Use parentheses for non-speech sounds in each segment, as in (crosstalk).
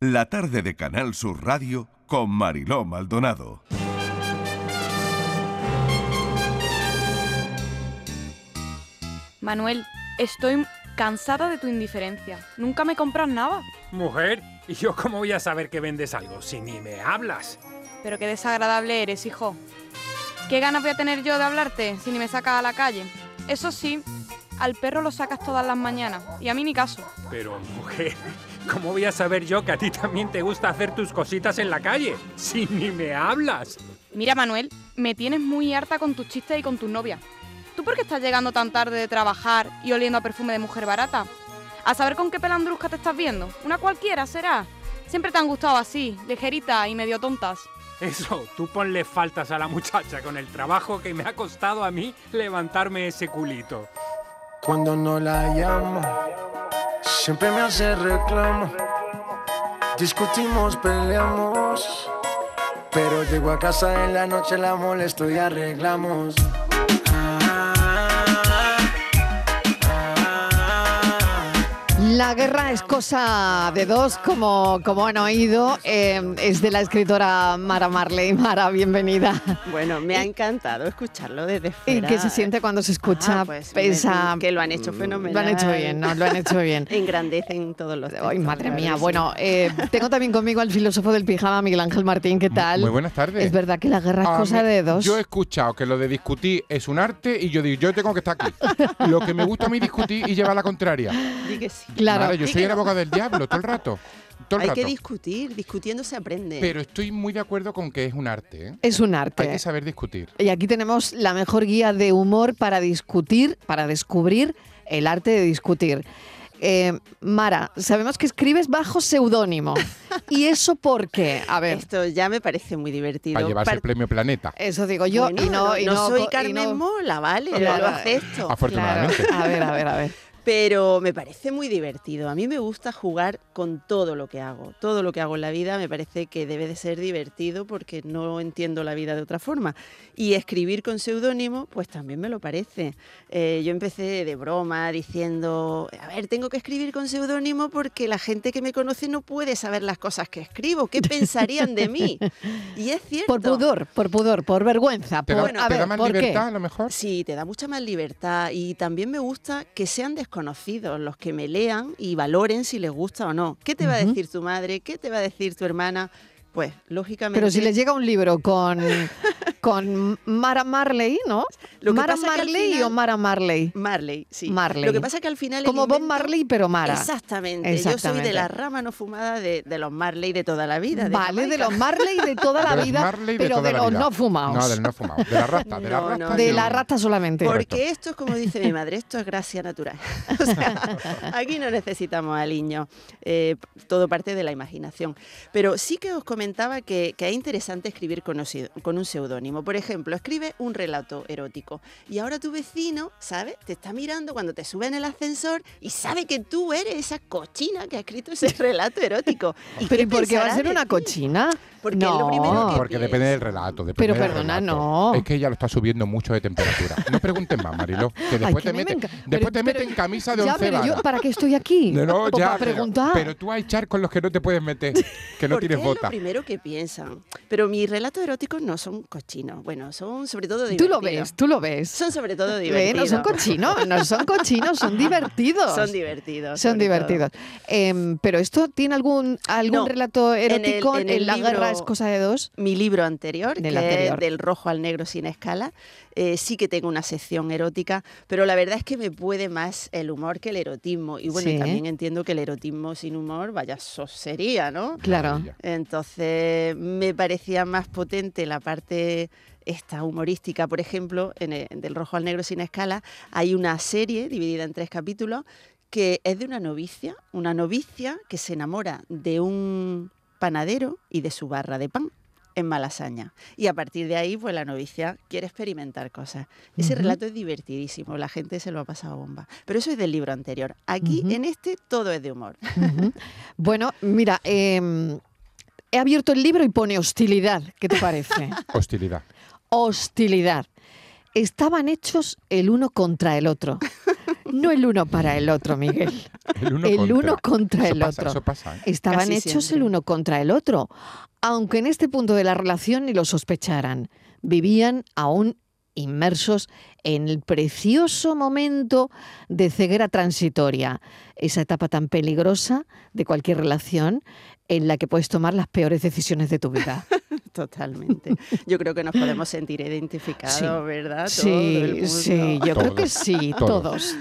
La tarde de Canal Sur Radio con Mariló Maldonado. Manuel, estoy cansada de tu indiferencia. Nunca me compras nada. Mujer, ¿y yo cómo voy a saber que vendes algo si ni me hablas? Pero qué desagradable eres, hijo. ¿Qué ganas voy a tener yo de hablarte si ni me sacas a la calle? Eso sí, al perro lo sacas todas las mañanas y a mí ni caso. Pero, mujer, ¿cómo voy a saber yo que a ti también te gusta hacer tus cositas en la calle si ni me hablas? Mira, Manuel, me tienes muy harta con tus chistes y con tus novias. ¿Tú por qué estás llegando tan tarde de trabajar y oliendo a perfume de mujer barata? A saber con qué pelandrusca te estás viendo. Una cualquiera será. Siempre te han gustado así, ligerita y medio tontas. Eso, tú ponle faltas a la muchacha con el trabajo que me ha costado a mí levantarme ese culito. Cuando no la llamo, siempre me hace reclamo. Discutimos, peleamos. Pero llego a casa en la noche, la molesto y arreglamos. La guerra es cosa de dos, como, como han oído. eh, es de la escritora Mara Marley. Mara, bienvenida. Bueno, me ha encantado escucharlo desde ¿Y fuera. qué se siente cuando se escucha Ah, pues, pesa? me- que lo han hecho fenomenal. Lo han hecho bien, ¿no? Lo han hecho bien. (laughs) Engrandecen todos los Ay, textos, madre la mía. Bueno, eh, tengo también conmigo al filósofo del pijama, Miguel Ángel Martín. ¿Qué tal? Muy buenas tardes. Es verdad que la guerra es Ah, cosa me- de dos. Yo he escuchado que lo de discutir es un arte y yo digo, yo tengo que estar aquí. (laughs) lo que me gusta a mí discutir y llevar la contraria. Di que sí. Claro. Yo soy el abogado del diablo todo el rato. Todo el Hay rato. que discutir, discutiendo se aprende. Pero estoy muy de acuerdo con que es un arte. ¿eh? Es un Hay arte. que saber discutir. Y aquí tenemos la mejor guía de humor para discutir, para descubrir el arte de discutir. Eh, Mara, sabemos que escribes bajo seudónimo. (laughs) ¿Y eso por qué? A ver, Esto ya me parece muy divertido. Para llevarse Par- el premio Planeta. eso digo yo Bueno, y no, y no, no soy y Carmen no- Mola, vale, Claro. lo acepto. Afortunadamente. Claro. A ver, a ver, a ver. Pero me parece muy divertido. A mí me gusta jugar con todo lo que hago. Todo lo que hago en la vida me parece que debe de ser divertido porque no entiendo la vida de otra forma. Y escribir con seudónimo, pues también me lo parece. Eh, yo empecé de broma diciendo, a ver, tengo que escribir con seudónimo porque la gente que me conoce no puede saber las cosas que escribo. ¿Qué pensarían de mí? Y es cierto. Por pudor, por pudor, por vergüenza. ¿Te, por, da, a te ver, da más ¿por qué? libertad a lo mejor? Sí, te da mucha más libertad y también me gusta que sean desconocidos los que me lean y valoren si les gusta o no. ¿Qué te va a decir tu madre? ¿Qué te va a decir tu hermana? Pues, lógicamente... Pero si les llega un libro con, con Mara Marley, ¿no? Lo que ¿Mara pasa que al Marley final- o Mara Marley? Marley, sí. Marley. Lo que pasa es que al final... Como Bob invento- Marley, pero Mara. Exactamente. Yo soy de la rama no fumada de, de los Marley de toda la vida. de Vale, de los Marley de toda la vida, Marley de pero toda de la los vida. no fumados. No, del no fumado. De la rasta. De la No, rasta. no, de la rata solamente. Porque esto es como dice mi madre, esto es gracia natural. (laughs) O sea, aquí no necesitamos aliño, eh, todo parte de la imaginación. Pero sí que os comentaba que, que es interesante escribir con, con un seudónimo. Por ejemplo, escribe un relato erótico y ahora tu vecino, ¿sabes? Te está mirando cuando te sube en el ascensor y sabe que tú eres esa cochina que ha escrito ese (laughs) relato erótico. ¿Y Pero ¿y por qué va a ser una ti? cochina? Porque no. es lo primero que Porque depende del relato. depende Pero perdona, relato. no. Es que ella lo está subiendo mucho de temperatura. No preguntes más, Mariló. Que Ay, después que te me meten, después Pero- te meten pero- camisa de Ya, once pero yo. ¿para qué estoy aquí? No, no, Pues ya, para pero- preguntar. Pero, tú hay charcos en los que no te puedes meter, que no tienes es lo bota. primero que piensan. Pero mis relatos eróticos no son cochinos. Bueno, son sobre todo tú divertidos. lo ves, tú lo ves. Son sobre todo Ve, divertidos. no son cochinos, no son cochinos, son (laughs) divertidos. Son divertidos. Son divertidos. Em, pero esto tiene algún algún No, relato en el- erótico en el la guerra libro- es cosa de dos. Mi libro anterior, Del que anterior. es del rojo al negro sin escala, eh, sí que tengo una sección erótica, pero la verdad es que me puede más el humor que el erotismo. Y bueno, y también entiendo que el erotismo sin humor, vaya sosería, ¿no? Claro. Entonces me parecía más potente la parte esta humorística, por ejemplo, en el- del rojo al negro sin escala, hay una serie dividida en tres capítulos que es de una novicia, una novicia que se enamora de un panadero y de su barra de pan en Malasaña. Y a partir de ahí, pues la novicia quiere experimentar cosas. Ese relato es divertidísimo, la gente se lo ha pasado bomba. Pero eso es del libro anterior. Aquí, en este, todo es de humor. (laughs) Bueno, mira, em, he abierto el libro y pone hostilidad. ¿Qué te parece? (laughs) Hostilidad. hostilidad. Estaban hechos el uno contra el otro. No el uno para el otro, Miguel. (laughs) El uno el contra. uno contra Eso el pasa, otro. eso pasa, ¿eh? Estaban Casi hechos siempre. el uno contra el otro, aunque en este punto de la relación ni lo sospecharan. Vivían aún inmersos en el precioso momento de ceguera transitoria, esa etapa tan peligrosa de cualquier relación en la que puedes tomar las peores decisiones de tu vida. (laughs) Totalmente. Yo creo que nos podemos sentir identificados, Sí. ¿verdad? Todo el Sí, mundo. sí, yo creo que sí, todos. todos.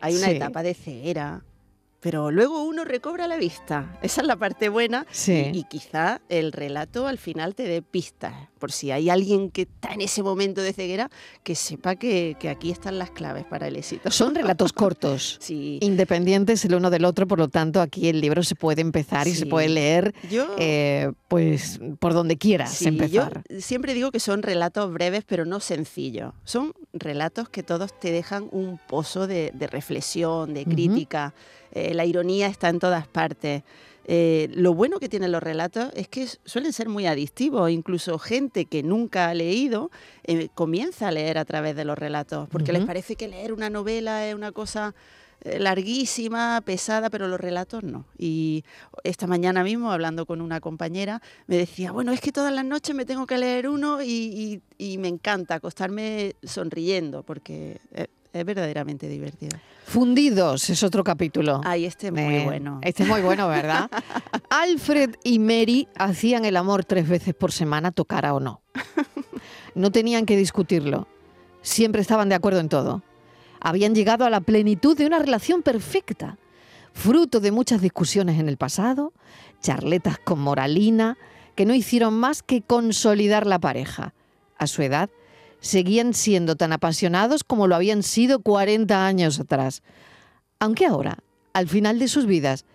Hay una Sí. etapa de ceguera, pero luego uno recobra la vista. Esa es la parte buena. Sí. Y, y quizá el relato al final te dé pistas. Por si hay alguien que está en ese momento de ceguera, que sepa que, que aquí están las claves para el éxito. Son (laughs) relatos cortos. Sí. independientes el uno del otro, por lo tanto aquí el libro se puede empezar y se Sí. puede leer Yo, eh, pues por donde quieras sí, empezar. yo siempre digo que son relatos breves, pero no sencillos. Son relatos que todos te dejan un pozo de, de reflexión, de crítica. Eh, la ironía está en todas partes. Eh, lo bueno que tienen los relatos es que suelen ser muy adictivos. Incluso gente que nunca ha leído eh, comienza a leer a través de los relatos, porque les parece que leer una novela es una cosa eh, larguísima, pesada, pero los relatos no. Y esta mañana mismo, hablando con una compañera, me decía, bueno, es que todas las noches me tengo que leer uno y, y- y me encanta acostarme sonriendo, porque es, verdaderamente divertido. Fundidos es otro capítulo. Ay, este es muy Eh, bueno. Este es muy bueno, ¿verdad? (laughs) Alfred y Mary hacían el amor tres veces por semana, tocara o no. No tenían que discutirlo. Siempre estaban de acuerdo en todo. Habían llegado a la plenitud de una relación perfecta, fruto de muchas discusiones en el pasado, charletas con moralina, que no hicieron más que consolidar la pareja. A su edad, seguían siendo tan apasionados como lo habían sido 40 años atrás. Aunque ahora, al final de sus vidas,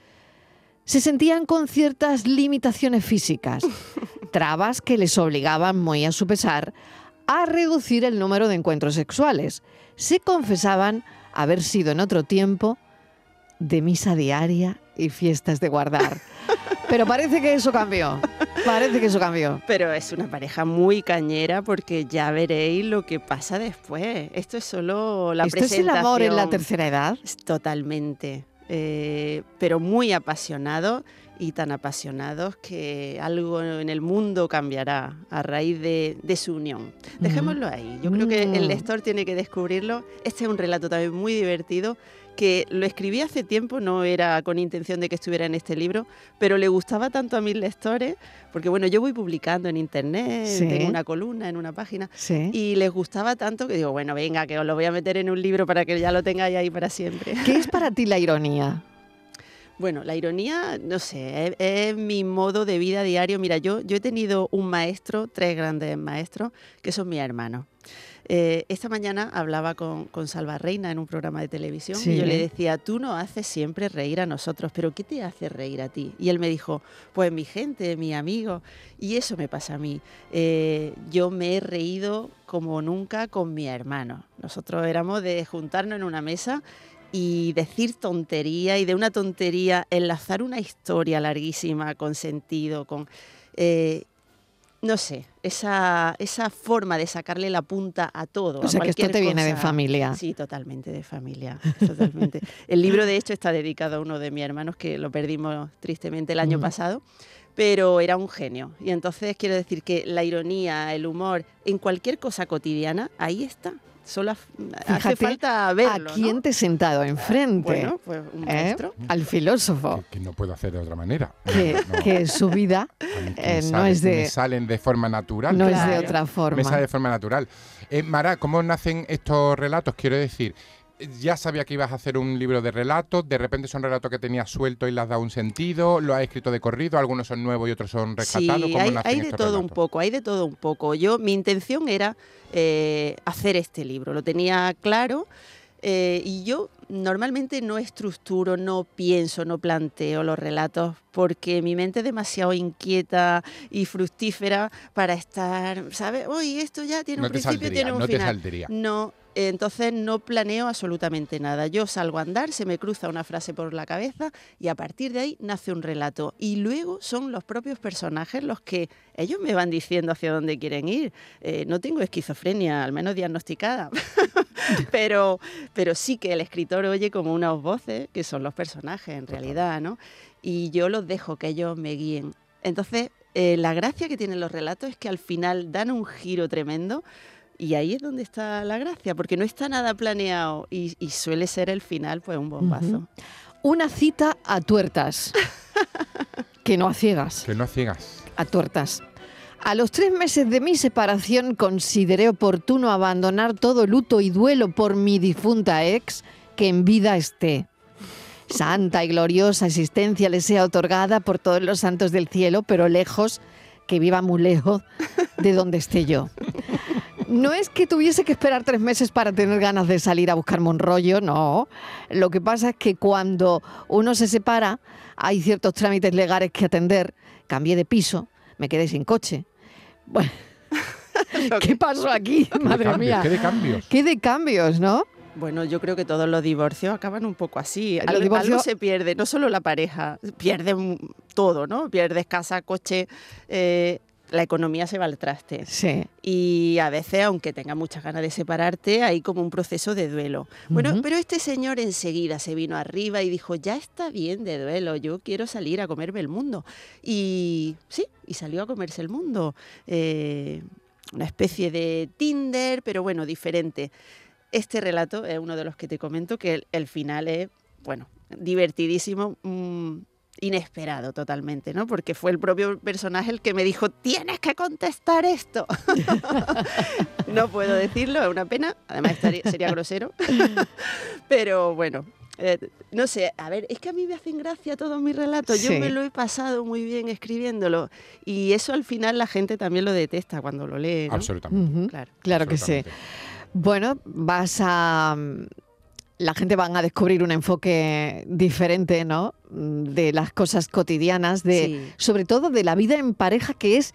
se sentían con ciertas limitaciones físicas, (laughs) trabas que les obligaban, muy a su pesar, a reducir el número de encuentros sexuales. Se confesaban haber sido en otro tiempo de misa diaria y fiestas de guardar. (laughs) Pero parece que eso cambió. Parece que eso cambió. Pero es una pareja muy cañera porque ya veréis lo que pasa después. Esto es solo la ¿Esto es el amor en la presentación. tercera edad? Totalmente. Eh, pero muy apasionados y tan apasionados que algo en el mundo cambiará a raíz de, de su unión. Dejémoslo ahí. Yo creo que el Mm. lector tiene que descubrirlo. Este es un relato también muy divertido que lo escribí hace tiempo, no era con intención de que estuviera en este libro, pero le gustaba tanto a mis lectores, porque bueno, yo voy publicando en internet, Sí. tengo una columna en una página, Sí. y les gustaba tanto que digo, bueno, venga, que os lo voy a meter en un libro para que ya lo tengáis ahí para siempre. ¿Qué es para ti la ironía? Bueno, la ironía, no sé, es, es mi modo de vida diario. Mira, yo, yo he tenido un maestro, tres grandes maestros, que son mis hermanos. Eh, esta mañana hablaba con, con Salva Reina en un programa de televisión y yo le decía, tú nos haces siempre reír a nosotros, pero ¿qué te hace reír a ti? Y él me dijo, pues mi gente, mi amigo. Y eso me pasa a mí. Eh, yo me he reído como nunca con mi hermano. Nosotros éramos de juntarnos en una mesa y decir tontería y de una tontería enlazar una historia larguísima con sentido, con... eh, no sé, esa, esa forma de sacarle la punta a todo. O a sea, que esto te viene de familia. Sí, totalmente de familia, totalmente. (laughs) El libro, de hecho, está dedicado a uno de mis hermanos que lo perdimos tristemente el año Mm. pasado, pero era un genio. Y entonces quiero decir que la ironía, el humor, en cualquier cosa cotidiana, ahí está. Solo hace Fíjate falta verlo. ¿A quién ¿no? te he sentado enfrente? Bueno, pues un ¿Eh? Al filósofo. Que, que no puedo hacer de otra manera. Que, No, que su vida eh, me no sale- es de- Me salen de forma natural. no es de otra Me forma. sale de forma natural. Eh, Mara, ¿cómo nacen estos relatos? Quiero decir, ya sabía que ibas a hacer un libro de relatos, de repente son relatos que tenías sueltos y le has dado un sentido, lo has escrito de corrido, algunos son nuevos y otros son rescatados. Sí, ¿Cómo hay, hay de todo un poco, hay de todo un poco. Yo, mi intención era eh, hacer este libro, lo tenía claro eh, y yo normalmente no estructuro, no pienso, no planteo los relatos porque mi mente es demasiado inquieta y fructífera para estar, ¿sabes? Oye, esto ya tiene No un principio, saldría, tiene un no te final. saldría. No, entonces no planeo absolutamente nada. Yo salgo a andar, se me cruza una frase por la cabeza y a partir de ahí nace un relato. Y luego son los propios personajes los que ellos me van diciendo hacia dónde quieren ir. Eh, no tengo esquizofrenia, al menos diagnosticada. (laughs) pero, pero sí que el escritor oye como unas voces, que son los personajes en realidad, ¿no? Y yo los dejo que ellos me guíen. Entonces, eh, la gracia que tienen los relatos es que al final dan un giro tremendo. Y ahí es donde está la gracia, porque no está nada planeado y, y suele ser el final pues un bombazo. Ujú. Una cita a tuertas. (laughs) que no a ciegas. Que no a ciegas. a tuertas. A los tres meses de mi separación consideré oportuno abandonar todo luto y duelo por mi difunta ex, que en vida esté. Santa y gloriosa existencia le sea otorgada por todos los santos del cielo, pero lejos, que viva muy lejos de donde esté yo. No es que tuviese que esperar tres meses para tener ganas de salir a buscarme un rollo, no. Lo que pasa es que cuando uno se separa, hay ciertos trámites legales que atender. Cambié de piso, me quedé sin coche. Bueno, (laughs) ¿qué pasó aquí? ¿Qué de Madre cambios? mía. ¿Qué de cambios? ¿Qué de cambios, no? Bueno, yo creo que todos los divorcios acaban un poco así. Algo, divorcios- algo se pierde, no solo la pareja, pierden todo, ¿no? Pierdes casa, coche, eh, la economía se va al traste. Sí. Y a veces, aunque tengas muchas ganas de separarte, hay como un proceso de duelo. Bueno, pero este señor enseguida se vino arriba y dijo, ya está bien de duelo, yo quiero salir a comerme el mundo. Y sí, y salió a comerse el mundo. Eh, una especie de Tinder, pero bueno, diferente. Este relato es uno de los que te comento que el, el final es, bueno, divertidísimo, mm, inesperado totalmente, ¿no? Porque fue el propio personaje el que me dijo, tienes que contestar esto. (laughs) no puedo decirlo, es una pena, además estaría- sería grosero, (laughs) pero bueno. eh, no sé, a ver, es que a mí me hacen gracia todos mis relatos. Yo Sí. me lo he pasado muy bien escribiéndolo. Y eso al final la gente también lo detesta cuando lo lee. ¿no? Absolutamente. Claro. Claro que sí. Bueno, vas a... La gente van a descubrir un enfoque diferente, ¿no? Mm, De las cosas cotidianas, de, Sí. sobre todo de la vida en pareja, que es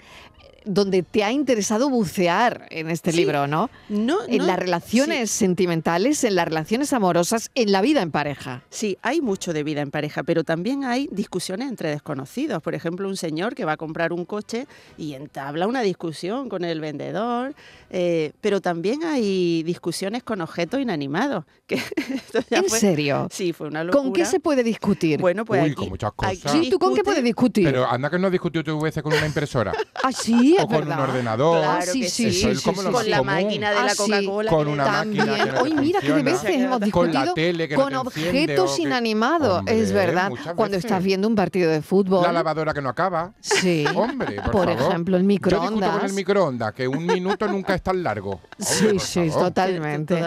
donde te ha interesado bucear en este Sí. libro, ¿no? No, En no, las relaciones sentimentales, en las relaciones amorosas, en la vida en pareja. Sí, hay mucho de vida en pareja, pero también hay discusiones entre desconocidos. Por ejemplo, un señor que va a comprar un coche y entabla una discusión con el vendedor, eh, pero también hay discusiones con objetos inanimados. (laughs) Que esto ya ¿En fue- serio? Sí, fue una locura. ¿Con qué se puede discutir? Bueno, pues Uy, aquí, con muchas aquí cosas. sí, ¿tú con qué puedes discutir? Pero anda que no has discutido tu veces con una impresora ah, sí, es o con verdad. un ordenador. Claro sí, que sí, sí. Eso sí, es sí, como sí, lo sí. más con la máquina de Ah, la. Coca-Cola. Con una máquina También. Hoy mira qué de veces hemos Con la discutido tele que no con objetos que- inanimados. Hombre, es verdad. Cuando estás viendo un partido de fútbol. La lavadora que no acaba. Sí. Hombre, por, Por favor. ejemplo, el Yo discuto con microondas. el microondas, que un minuto nunca es tan largo. Sí, Hombre, sí, totalmente.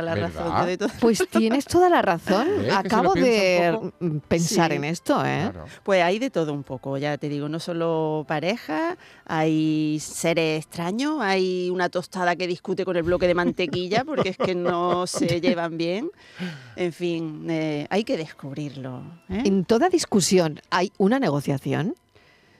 Pues tienes toda la razón. ¿Ves que se Acabo de pensar en esto, ¿eh? Pues hay de todo un poco, ya te digo, no solo pareja, hay seres extraños, hay una tostada que discute con el bloque de mantequilla porque es que no se (laughs) llevan bien. En fin, eh, hay que descubrirlo. ¿eh? En toda discusión hay una negociación.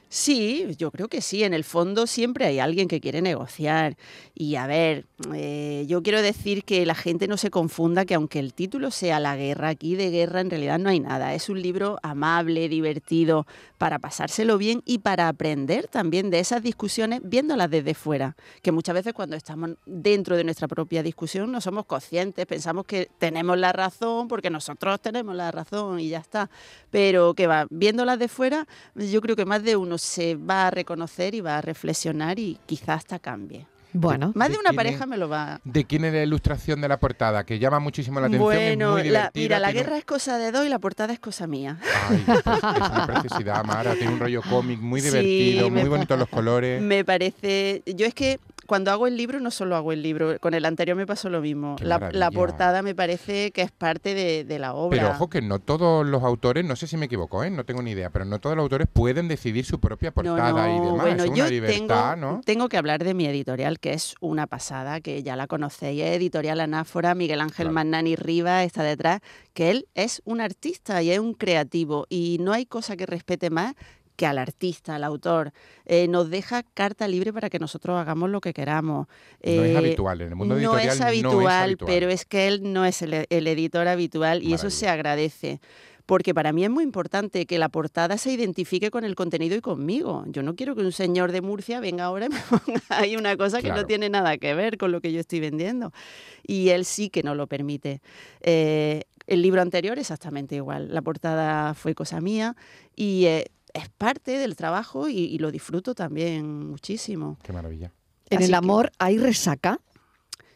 Sí, yo creo que sí. En el fondo siempre hay alguien que quiere negociar. Y a ver, eh, yo quiero decir que la gente no se confunda que aunque el título sea La guerra, aquí de guerra en realidad no hay nada. Es un libro amable, divertido, para pasárselo bien y para aprender también de esas discusiones viéndolas desde fuera. Que muchas veces cuando estamos dentro de nuestra propia discusión no somos conscientes, pensamos que tenemos la razón porque nosotros tenemos la razón y ya está. Pero que va, viéndolas de fuera, yo creo que más de uno se va a reconocer y va a reflexionar y quizás hasta cambie. Bueno, Más de ¿De una pareja es? me lo va ¿De quién es la ilustración de la portada? Que llama muchísimo la atención. es Bueno, muy la- mira, la un- guerra es cosa de dos y la portada es cosa mía. Ay, pues, es una preciosidad, Mara. Tiene un rollo cómic muy divertido, muy bonitos los colores. Me parece. Yo es que cuando hago el libro, no solo hago el libro, con el anterior me pasó lo mismo. La, portada me parece que es parte de, de la obra. Pero ojo que no todos los autores, no sé si me equivoco, ¿eh? no tengo ni idea, pero no todos los autores pueden decidir su propia No, portada y demás. Bueno, es una yo libertad, tengo, ¿no? tengo que hablar de mi editorial, que es una pasada, que ya la conocéis. Es editorial Anáfora, Miguel Ángel Claro. Magnani Riva está detrás, que él es un artista y es un creativo. Y no hay cosa que respete más que al artista, al autor. Eh, nos deja carta libre para que nosotros hagamos lo que queramos. No es Eh, habitual, en el mundo no editorial es habitual, no es habitual. pero es que él no es el, el editor habitual y eso se agradece. porque para mí es muy importante que la portada se identifique con el contenido y conmigo. Yo no quiero que un señor de Murcia venga ahora y me (laughs) ponga ahí una cosa que no tiene nada que ver con lo que yo estoy vendiendo. Y él sí que no lo permite. Eh, el libro anterior exactamente igual. La portada fue cosa mía y eh, es parte del trabajo y, y lo disfruto también muchísimo. Qué maravilla. En Así el que- amor hay resaca.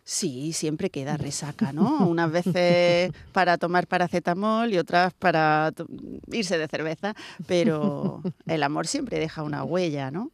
Sí, siempre queda resaca, ¿no? Unas veces para tomar paracetamol y otras para irse de cerveza, pero el amor siempre deja una huella, ¿no?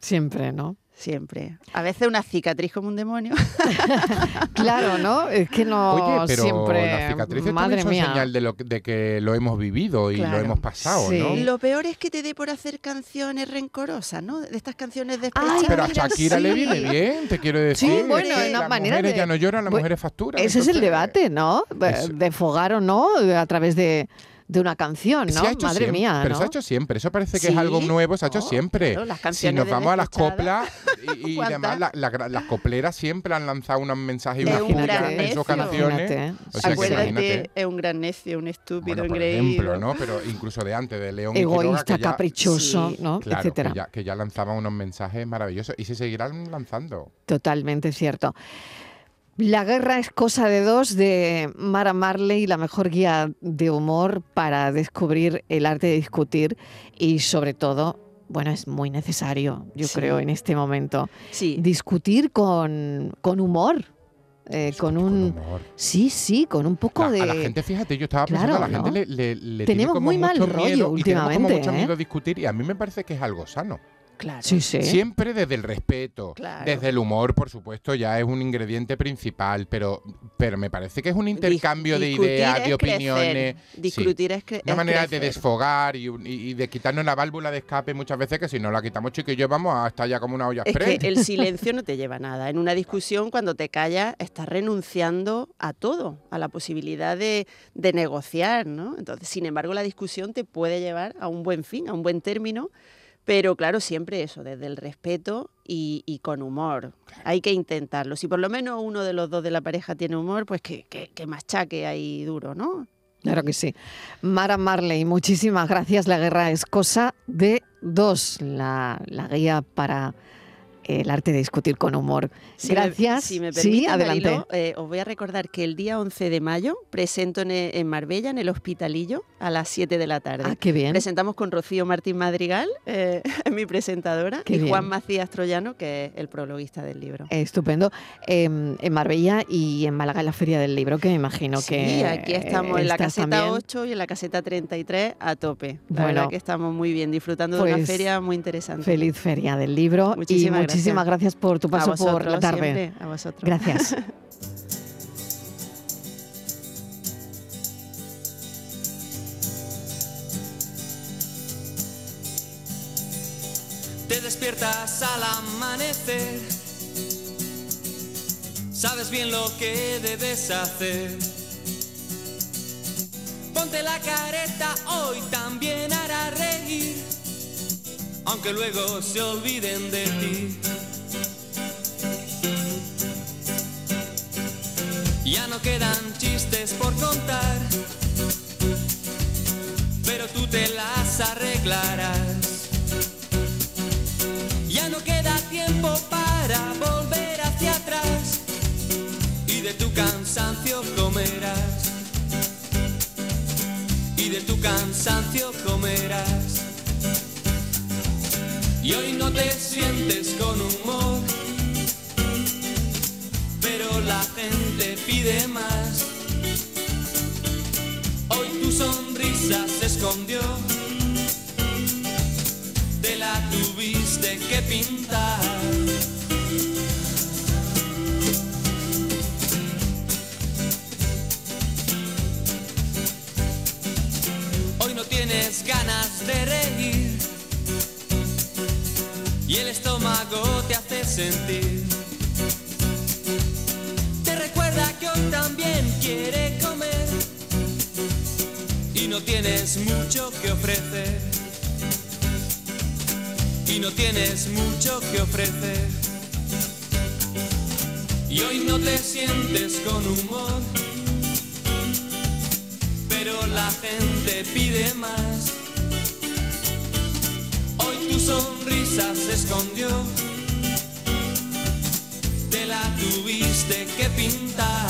Siempre, ¿no? Siempre. A veces una cicatriz como un demonio. (laughs) Claro, ¿no? Es que no Oye, pero siempre. las cicatrices Madre son mía. señal de, lo, de que lo hemos vivido y Claro. lo hemos pasado, Sí. ¿no? Lo peor es que te dé por hacer canciones rencorosas, ¿no? De estas canciones de Ay, Pero a Shakira le sí. viene bien, te quiero decir. bueno, Es que es una las manera mujeres de- ya no lloran, las Bueno, mujeres facturan. Ese es el debate, ¿no? Eso. De fogar o no a través de, de una canción, ¿no? Madre siempre, mía, Pero ¿no? se ha hecho siempre. Eso parece que es Sí. algo nuevo, se ha hecho Oh, siempre. claro, las si canciones nos de vamos a las coplas (laughs) y, y ¿Cuántas? demás, la- la- las copleras siempre han lanzado unos mensajes y Es unas un pullas gran en sus canciones. Imagínate. O sea Acuérdate, es un gran necio, un estúpido, Bueno, por ejemplo, ¿no? Pero incluso de antes, de León y Quiroga, Egoísta, que ya- caprichoso, Sí. ¿no? Claro, Etcétera. que ya, que ya lanzaban unos mensajes maravillosos y se seguirán lanzando. Totalmente cierto. La guerra es cosa de dos de Mara Marley, la mejor guía de humor para descubrir el arte de discutir y sobre todo, bueno, es muy necesario, yo Sí. creo, en este momento, Sí, discutir con, con humor, eh, con Con un... humor. Sí, sí, con un poco La- de... A la gente, fíjate, yo estaba pensando, Claro, a la gente ¿no? le, le- le tiene Tenemos como muy mal mucho rollo miedo y tenemos como últimamente, mucho ¿eh? miedo a discutir y a mí me parece que es algo sano. Claro. Sí, sí. Siempre desde el respeto, Claro. desde el humor, por supuesto, ya es un ingrediente principal, pero, pero me parece que es un intercambio de Discutir ideas, de crecer, opiniones. Discutir es, cre- Una es manera de crecer. desfogar y, y- y de quitarnos la válvula de escape muchas veces que si no la quitamos chiquillos vamos a estar ya como una olla Es que el silencio no te lleva a nada. En una discusión, cuando te callas, estás renunciando a todo, a la posibilidad de, de negociar, ¿no? Entonces, sin embargo, la discusión te puede llevar a un buen fin, a un buen término, pero claro, siempre eso, desde el respeto y, y con humor. Hay que intentarlo. Si por lo menos uno de los dos de la pareja tiene humor, pues que, que, que machaque ahí duro, ¿no? Claro que sí. Mara Marley, muchísimas gracias. La guerra es cosa de dos, la, la guía para el arte de discutir con humor. Si me- gracias. si me sí, adelante. Eh, os voy a recordar que el día 11 de mayo presento en, en Marbella, en el Hospitalillo, a las 7 de la tarde. Ah, qué bien. Presentamos con Rocío Martín Madrigal, eh, (laughs) mi presentadora, Qué y bien. Juan Macías Troyano, que es el prologuista del libro. Estupendo. Eh, en Marbella y en Málaga en la Feria del Libro, que me imagino sí, que. aquí estamos en la caseta también. 8 y en la caseta 33 a tope. La Bueno, verdad que estamos muy bien, disfrutando de una pues, feria muy interesante. Feliz Feria del Libro Muchísimas y muchísimas gracias. por tu a paso por vosotros la tarde. siempre, a vosotros. Gracias. Te despiertas al amanecer. Sabes bien lo que debes hacer. Ponte la careta, hoy también hará reír. Aunque luego se olviden de ti. Ya no quedan chistes por contar. Pero tú te las arreglarás. Ya no queda tiempo para volver hacia atrás y de tu cansancio comerás. Y de tu cansancio comerás. Y hoy no te sientes con humor, pero la gente pide más. Hoy tu sonrisa se escondió te la tuviste que pintar. Te recuerda que hoy también quiere comer y no tienes mucho que ofrecer y no tienes mucho que ofrecer. Y hoy no te sientes con humor, pero la gente pide más. Hoy tu sonrisa se escondió, te la tuviste que pintar.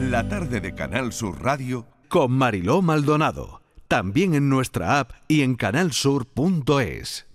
La tarde de Canal Sur Radio con Mariló Maldonado. También en nuestra app y en canalsur.es.